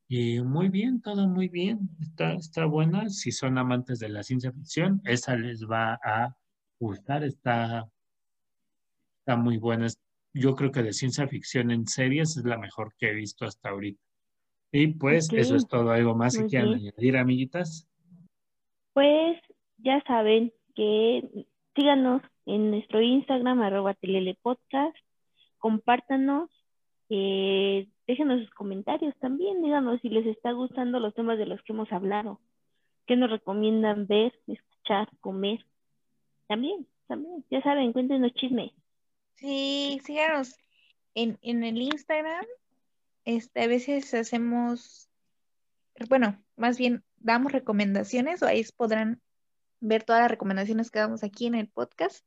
y muy bien, todo muy bien, está, está buena. Si son amantes de la ciencia ficción, esa les va a gustar, está, está muy buena. Yo creo que de ciencia ficción en series es la mejor que he visto hasta ahorita. Y pues eso es todo. ¿Algo más que quieran añadir, amiguitas? Pues ya saben que síganos en nuestro Instagram, arroba podcast, compártanos, eh, déjenos sus comentarios también, díganos si les está gustando los temas de los que hemos hablado, qué nos recomiendan ver, escuchar, comer. También, también, ya saben, cuéntenos chismes. Sí, síganos en, en el Instagram. Este, a veces hacemos, bueno, más bien damos recomendaciones o ahí podrán ver todas las recomendaciones que damos aquí en el podcast.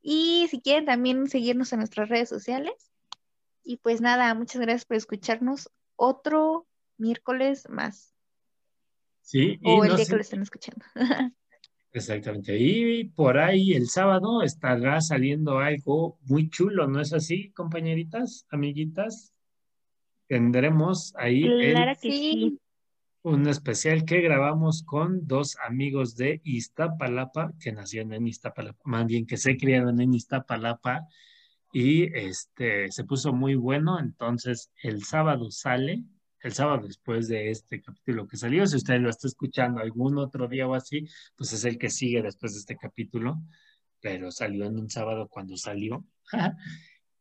Y si quieren también seguirnos en nuestras redes sociales. Y pues nada, muchas gracias por escucharnos otro miércoles más. Sí, o el día que lo estén escuchando. Exactamente. Y por ahí el sábado estará saliendo algo muy chulo, ¿no es así, compañeritas, amiguitas? Tendremos ahí claro que sí un especial que grabamos con dos amigos de Iztapalapa, que nacieron en Iztapalapa, más bien que se criaron en Iztapalapa, y este se puso muy bueno, entonces el sábado sale, el sábado después de este capítulo que salió, si usted lo está escuchando algún otro día o así, pues es el que sigue después de este capítulo, pero salió en un sábado cuando salió.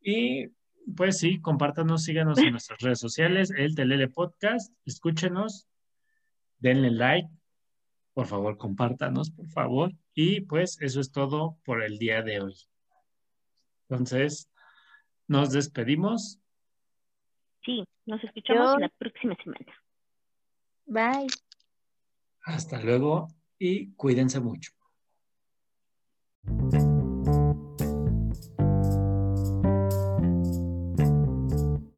y pues sí, compártanos, síganos en nuestras redes sociales, el Telele Podcast, escúchenos, denle like, por favor, compártanos, por favor. Y pues eso es todo por el día de hoy. Entonces, nos despedimos. Sí, nos escuchamos la próxima semana. Bye. Hasta luego y cuídense mucho.